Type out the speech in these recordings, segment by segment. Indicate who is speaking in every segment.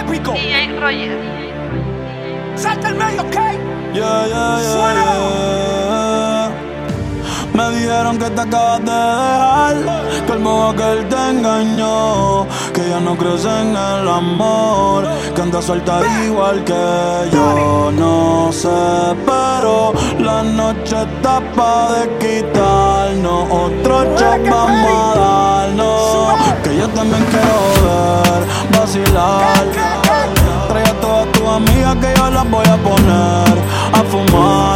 Speaker 1: Épico.
Speaker 2: DJ Roger.
Speaker 1: Salta el medio, ¿ok?
Speaker 3: Yeah, yeah, yeah,
Speaker 1: Suena.
Speaker 3: Me dijeron que te acabas de dejar, que el modo que él te engañó, que ya no crees en el amor, que anda suelta igual que yo. No sé, pero la noche está pa' de quitarnos, otro shot vamos a darnos, que yo también quiero ver, vacilar. Trae a todas tus amigas que yo las voy a poner a fumar.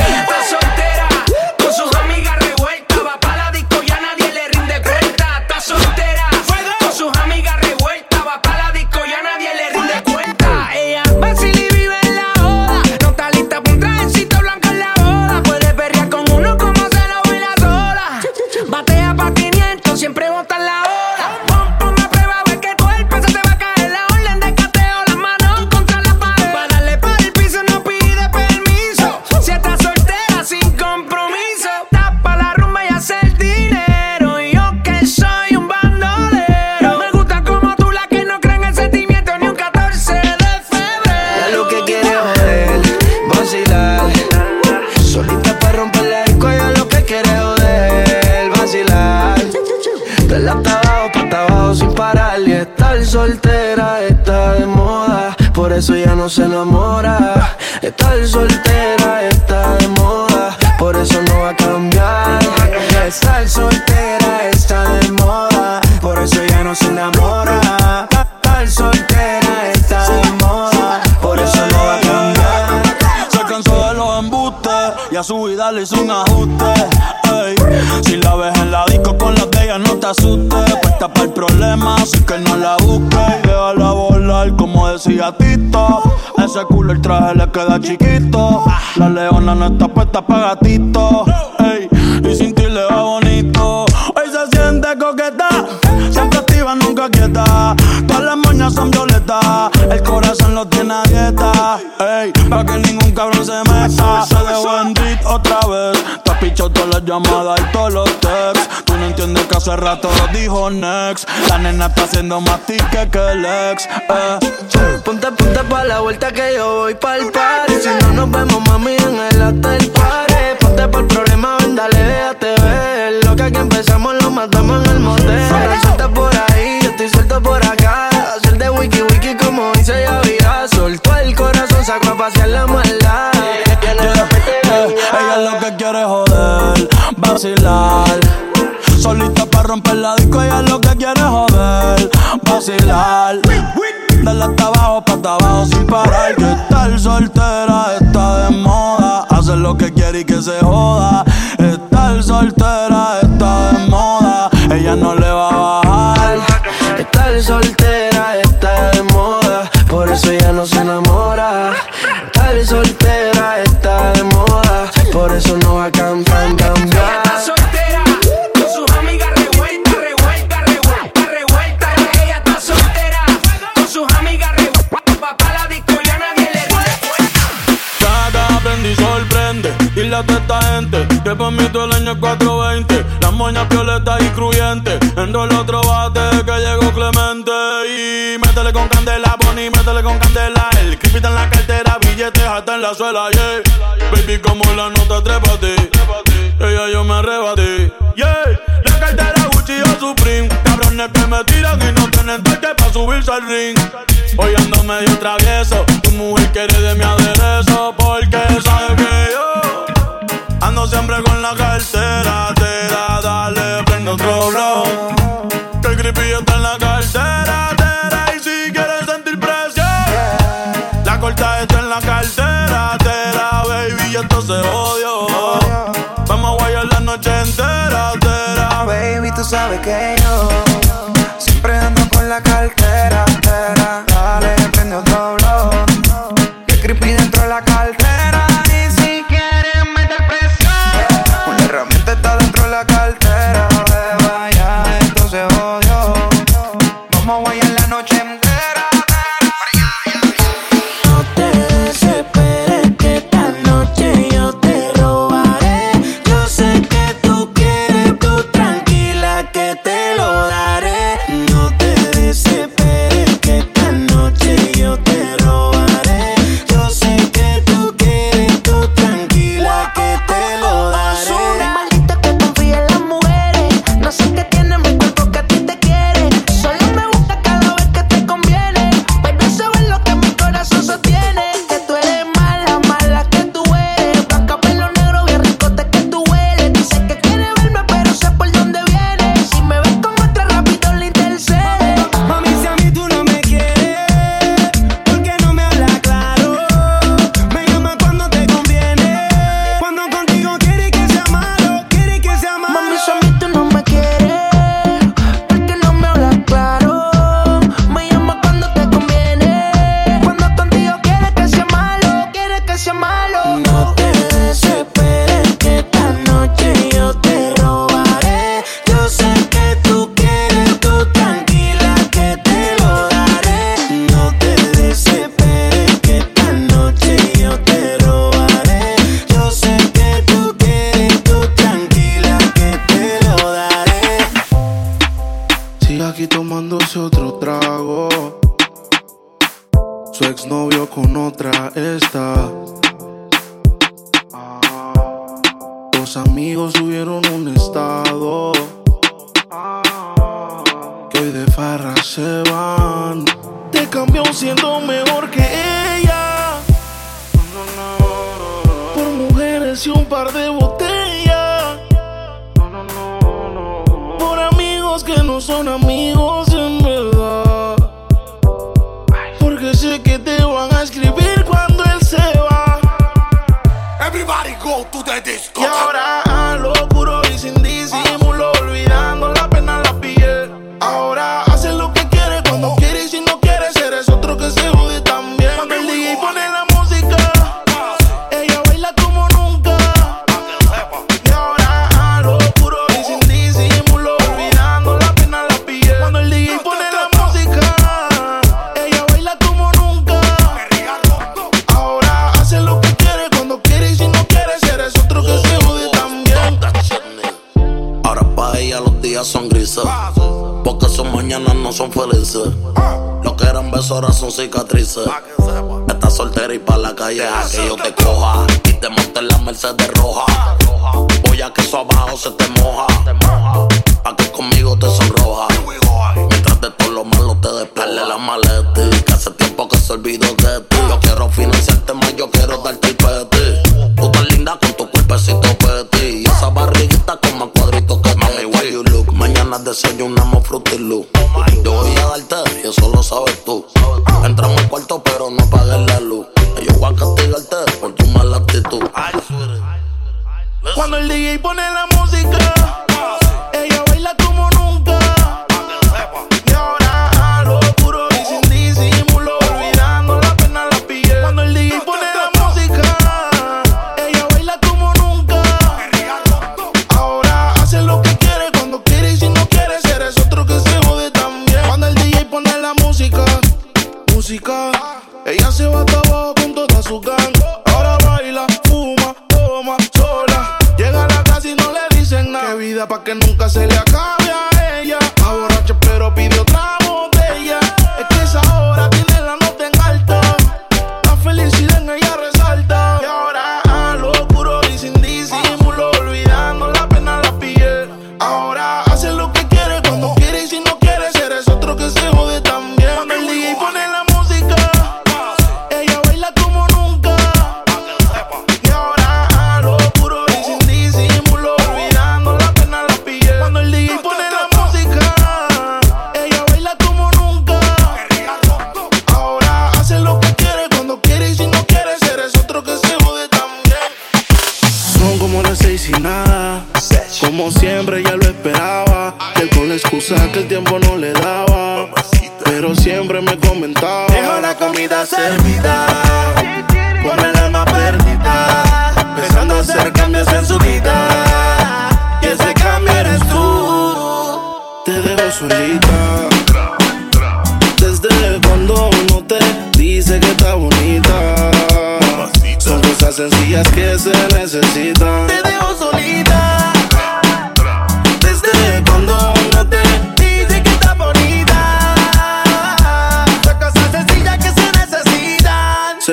Speaker 4: El
Speaker 3: traje le queda chiquito. La leona no está puesta para gatito. La nena está haciendo más tique que el ex. Eh.
Speaker 5: Ponte, ponte pa' la vuelta que yo voy pa'l party. Si no nos vemos, mami, en el hotel party. Ponte por el problema, ven, dale, déjate ver. Lo que aquí empezamos lo matamos en el motel. Suelta por ahí, yo estoy suelto por acá. Hacer de wiki wiki como dice ya vida. Soltó el corazón, sacó a pasear la maldad. Ya no la mete
Speaker 3: Eh, ella lo que quiere es joder, vacilar. Solita para romper la disco, ella lo que quiere joder, vacilar. Dale hasta abajo, pa' abajo sin parar. Que estar soltera está de moda. Hacer lo que quiere y que se joda. Estar soltera está de moda. Ella no le va a bajar.
Speaker 5: Estar soltera
Speaker 3: esta gente que por mí todo el año es 420. Las moñas violetas y cruyentes. Endo el otro bate que llegó Clemente. Y métele con candela, Bonnie, métele con candela. El creepy en la cartera, billetes hasta en la suela, yeah. Baby, como la nota trépate. Ella yo me arrebaté, yeah. La cartera Gucci o Supreme. Cabrones que me tiran y no tienen toque pa' subirse al ring. Hoy ando medio travieso. Tu mujer quiere de mi aderezo. Porque sabe siempre con la cartera. Te da, dale, prende otro blow. Que el creepy está en la cartera. tera, Y si quieres sentir presión, la corta está en la cartera. Tera, baby, y esto se odio. Vamos a guayar la noche entera. Tera.
Speaker 6: Baby, tú sabes que yo siempre ando
Speaker 7: out to the disco.
Speaker 8: Ahora horas são cicatrizes. É. dice que está bonita. Son cosas sencillas que se necesitan.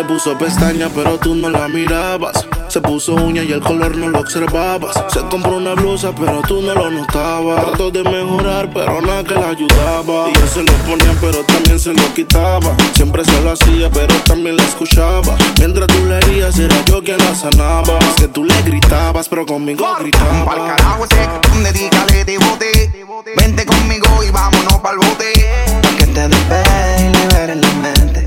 Speaker 8: puso pestaña, pero tú no la mirabas. Se puso uña y el color no lo observabas. Se compró una blusa, pero tú no lo notabas. Trató de mejorar, pero nada que la ayudaba. Y él se lo ponía, pero también se lo quitaba. Siempre se lo hacía, pero también la escuchaba. Mientras tú le herías, era yo quien la sanaba. Es que tú le gritabas, pero conmigo gritaba.
Speaker 9: Pa'l carajo ese, dedícale de bote. Vente conmigo y vámonos pa'l bote.
Speaker 6: Que te despegue y liberes la mente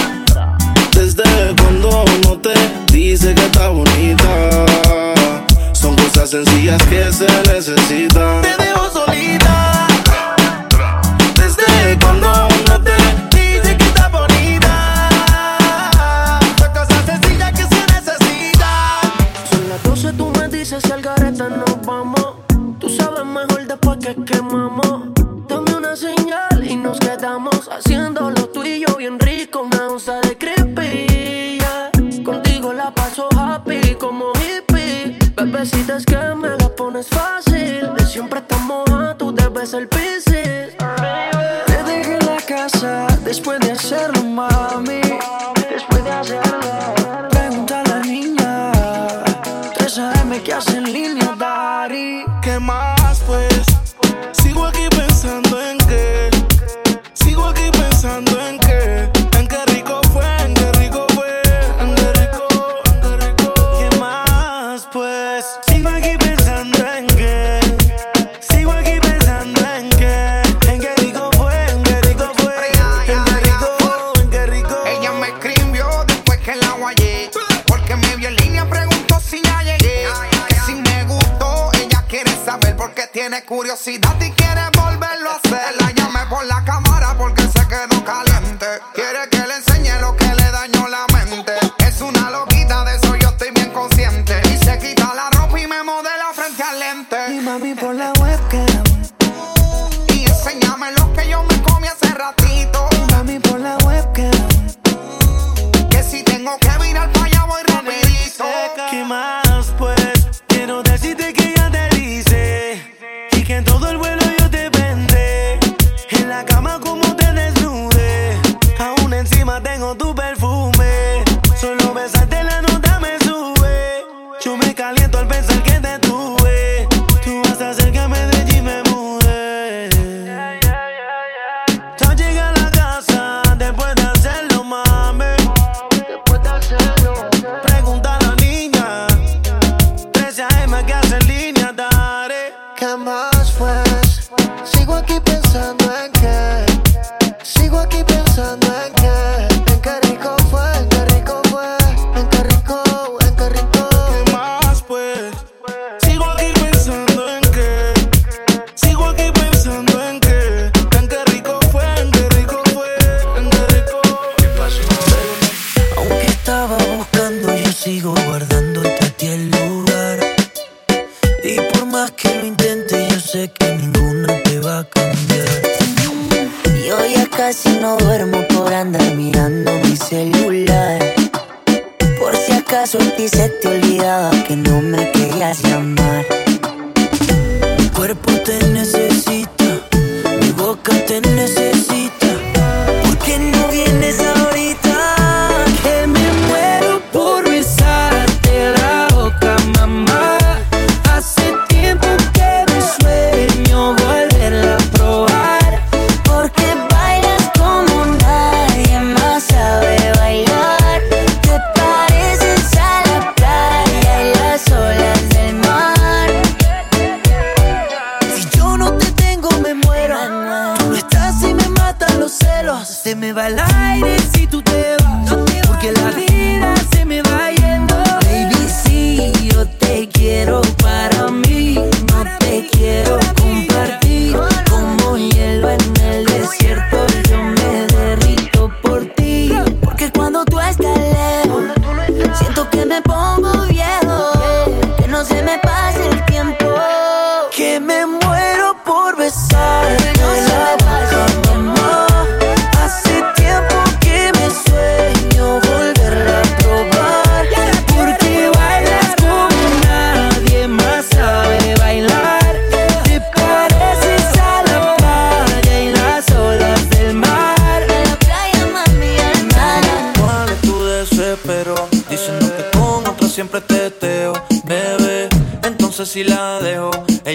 Speaker 8: desde cuando no te dice que está bonita. Son cosas sencillas que se necesitan. Te dejo solita.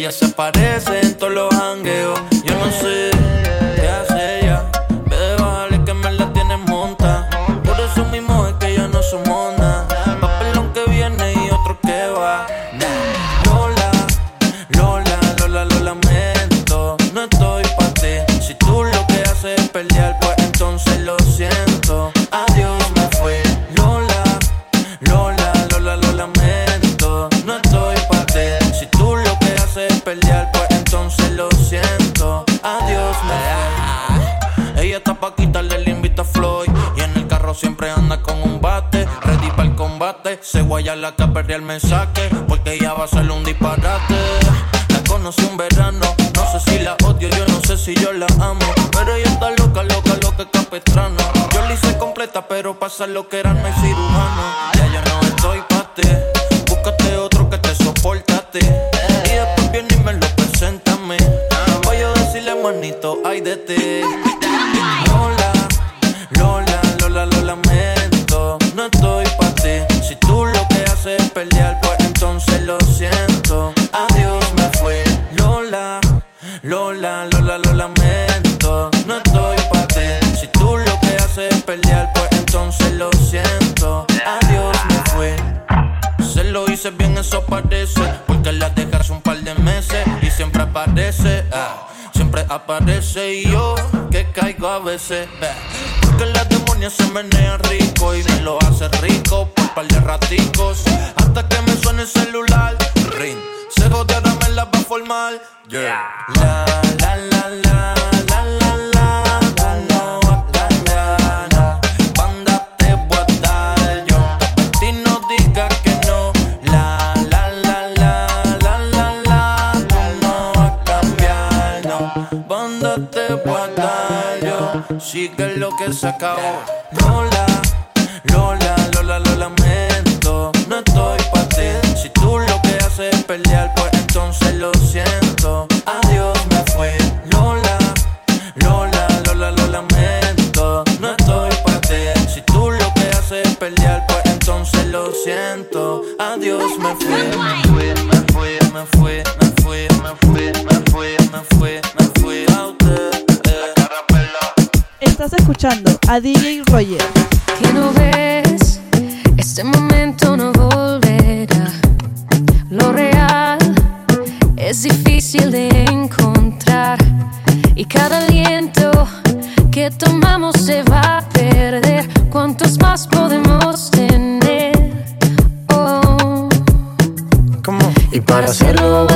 Speaker 9: Ella se
Speaker 10: aparece en todos los jangueos. La que el mensaje, porque ya va a ser un disparate. La conocí un verano, no sé si la odio, yo no sé si yo la amo. Pero ella está loca, loca, loca, capestrana. Yo la hice completa, pero pasa lo que era no hay. Porque la dejas un par de meses y siempre aparece. ah, siempre aparece y yo que caigo a veces. Porque la demonia se menea rico y me lo hace rico por par de raticos. Hasta que me suene el celular. Ring. Se jodieron, me la va a formar. Yeah. La, la, la, la, Sigue lo que se acabó. Lola, Lola, Lola, lo lamento. No estoy pa' ti. Si tú lo que haces es pelear, pues entonces lo siento. Adiós, me fui. Lola, Lola, Lola, lo lamento. No estoy pa' ti. Si tú lo que haces es pelear, pues entonces lo siento. Adiós, me fui.
Speaker 11: Estás escuchando a DJ Roger.
Speaker 12: que no ves, este momento no volverá. Lo real es difícil de encontrar y cada aliento que tomamos se va a perder. ¿Cuántos más podemos tener? Oh.
Speaker 13: Y para hacerlo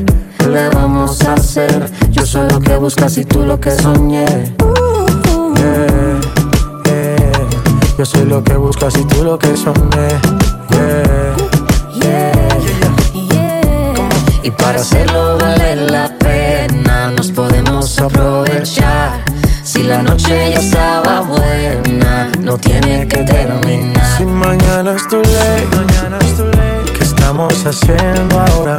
Speaker 13: le vamos a hacer? Yo soy lo que buscas y tú lo que soñé. Yeah, yeah. Yo soy lo que buscas y tú lo que soñé. Yeah. Y para hacerlo vale la pena, nos podemos aprovechar. Si la noche ya estaba buena, no tiene que terminar. Si mañana es tu ley, mañana es tu ley. ¿Qué estamos haciendo ahora?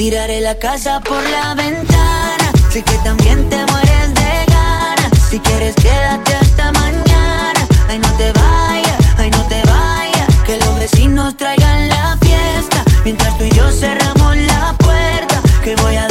Speaker 12: Tiraré la casa por la ventana. Sé que también te mueres de ganas. Si quieres, quédate hasta mañana. Ay, no te vayas, ay, no te vayas. Que los vecinos traigan la fiesta. Mientras tú y yo cerramos la puerta. Que voy a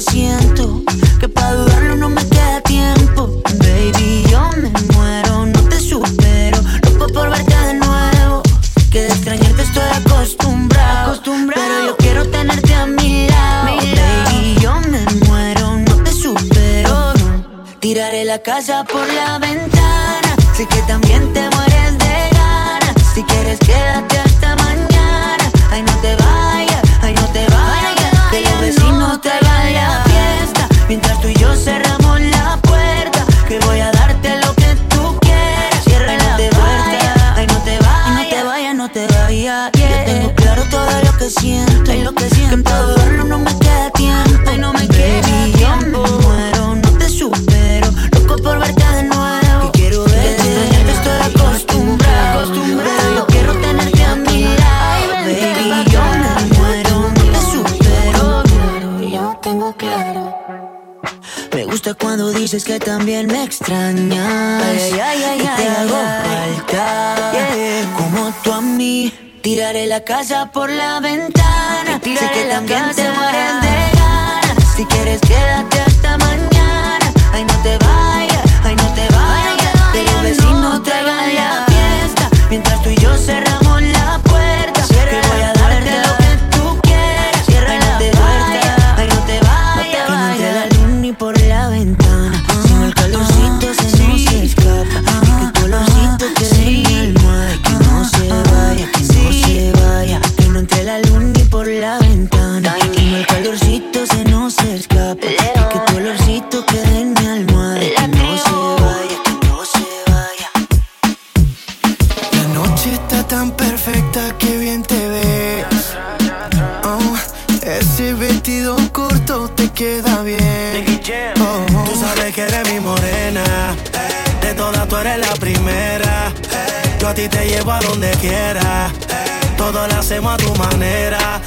Speaker 12: que siento. Que para dudarlo no me queda tiempo. Baby, yo me muero, no te supero. Loco por verte de nuevo. Que de extrañarte estoy acostumbrado. acostumbrado. Pero yo quiero tenerte a mi lado. mi lado. Baby, yo me muero, no te supero. Oh. Tiraré la casa por la ventana. Sé que también que también me extrañas. Ay, ay, ay, y te hago falta. Yeah. Como tú a mí, tiraré la casa por la ventana. Sé que también te mueres de ganas. Si quieres, quédate hasta mañana. Ay, no te vayas, ay, no te vayas. Ay, los vecinos traigan la fiesta. Mientras tú y yo cerramos.
Speaker 14: Yo a ti te llevo a donde quiera. Todo lo hacemos a tu manera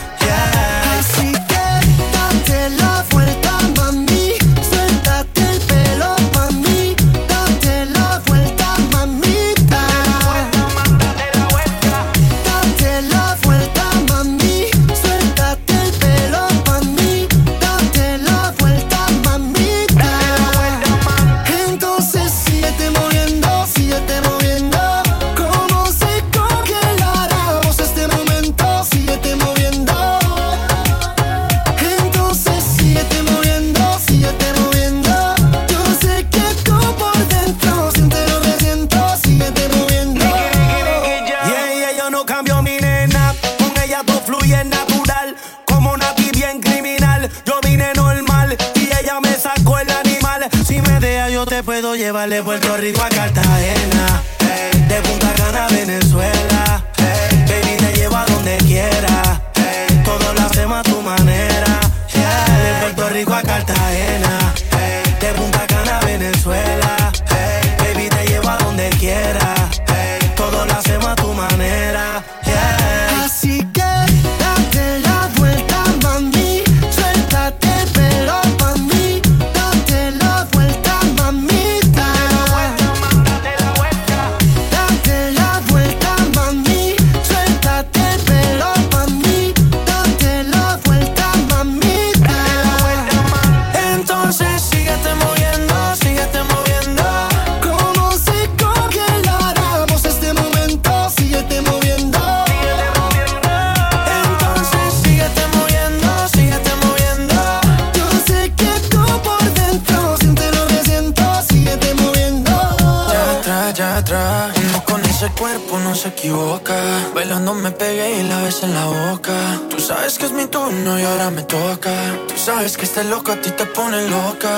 Speaker 10: sabes que estás loco, a ti te pone loca.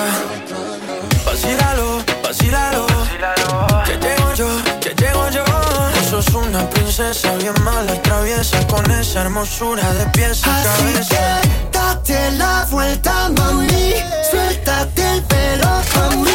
Speaker 10: Vacílalo, vacílalo. Que llego yo, que llego yo. Sos una princesa bien mala traviesa con esa hermosura de pies a
Speaker 5: Así
Speaker 10: cabeza.
Speaker 5: Que date la vuelta, mami. Suéltate el pelo, mami.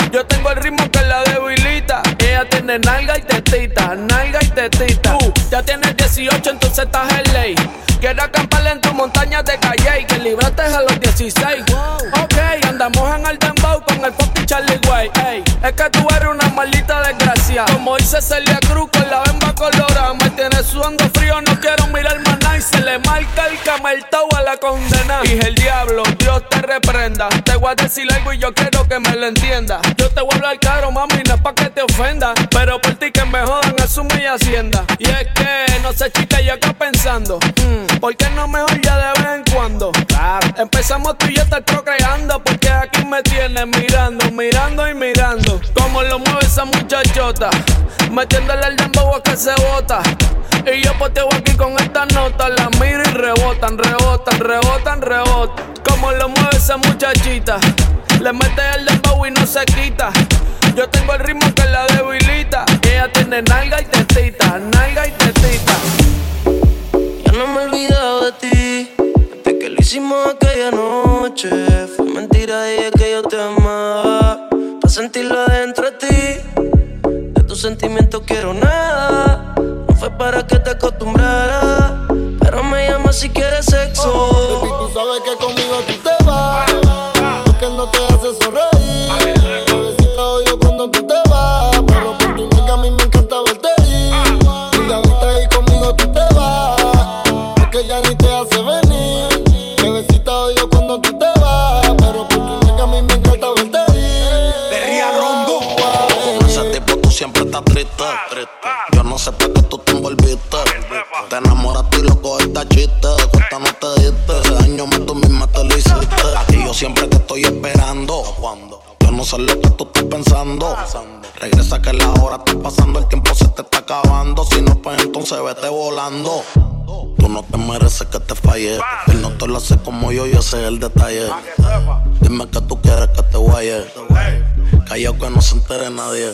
Speaker 15: Yo tengo el ritmo que la debilita. Ella tiene nalga y tetita, nalga y tetita. Tú ya tienes 18, entonces estás en ley. Quiero acampar en tu montaña de calle y que libraste a los 16. Ok, andamos en el dembow con el fucking Charlie Way. Ey, es que tú eres una maldita desgracia. Como dice Celia Cruz con la bemba colorada. Me tienes sudando frío, no Y se le marca el cameltao a la condena. Dije el diablo, Dios te reprenda. Te voy a decir algo y yo quiero que me lo entienda. Yo te voy a hablar caro, mami, no es pa' que te ofenda. Pero por ti que me jodan, asume y hacienda. Y es que, no sé, chica, yo acá pensando. mm, ¿Por qué no mejor ya de vez en cuando? Claro. Empezamos tú y yo estar procreando. Porque aquí me tienes mirando, mirando y mirando. Como lo mueve esa muchachota. Metiéndole el dembow a que se bota. Y yo poteo aquí con esta nota. La miro y rebotan, rebotan, rebotan, rebotan. Como lo mueve esa muchachita. Le mete el dembow y no se quita. Yo tengo el ritmo que la debilita. Ella tiene nalga y tetita, nalga y tetita.
Speaker 16: Ya no me he olvidado de ti. Desde que lo hicimos aquella noche. Fue mentira, dije que yo te amaba. Para sentirlo adentro de ti. De tus sentimientos quiero nada. No fue para que te acostumbraras. Pero me llamas si quieres sexo.
Speaker 17: Chiste. Cuesta no te diste. Ese daño más tú misma te lo hiciste. Aquí yo siempre te estoy esperando. Cuando yo no sé lo que tú estás pensando. Regresa que la hora está pasando, el tiempo se te está acabando. Si no, pues entonces vete volando. Tú no te mereces que te falle. Él no te lo hace como yo y ese es el detalle. Dime que tú quieres que te guaye. Callao que no se entere nadie.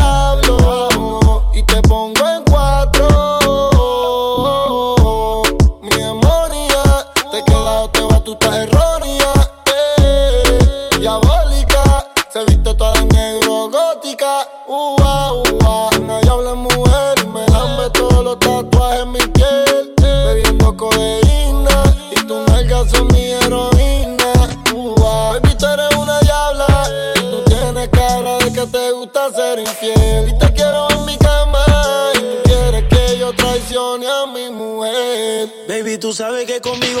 Speaker 12: Sabes que conmigo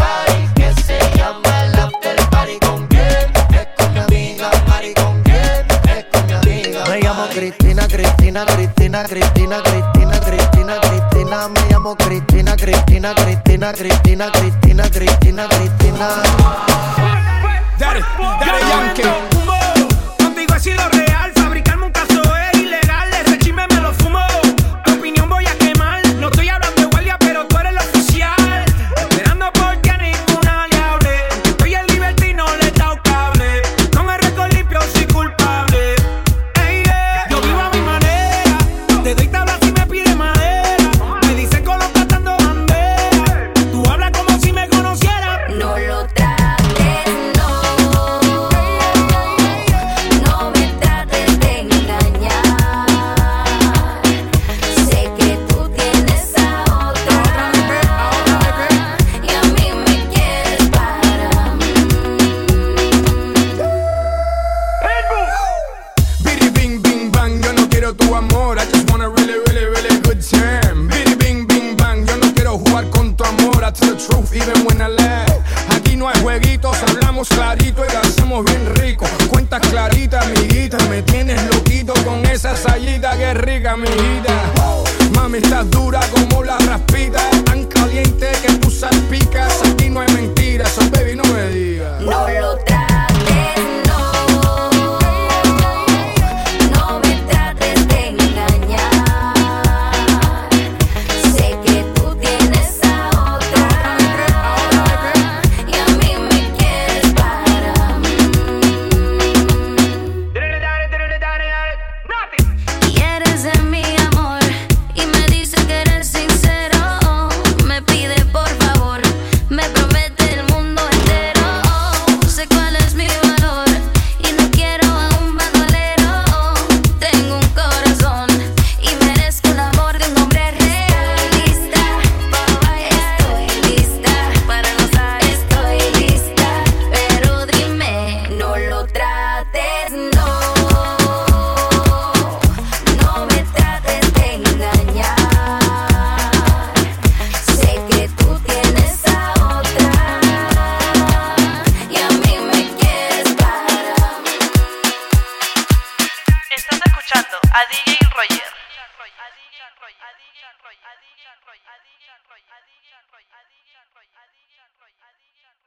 Speaker 6: Cristina, Cristina, Cristina, Cristina, Cristina, Cristina.
Speaker 18: Me llamo Cristina, Cristina, Cristina, Cristina, Cristina, Cristina, Cristina.
Speaker 1: Daddy, Daddy Yankee. Contigo ha sido real. bien rico, Cuentas claritas, amiguita, me tienes loquito con esa salida que rica, mi. Mami, estás dura como la raspita, tan caliente que tú salpicas. Aquí no hay mentiras, so baby, no me digas.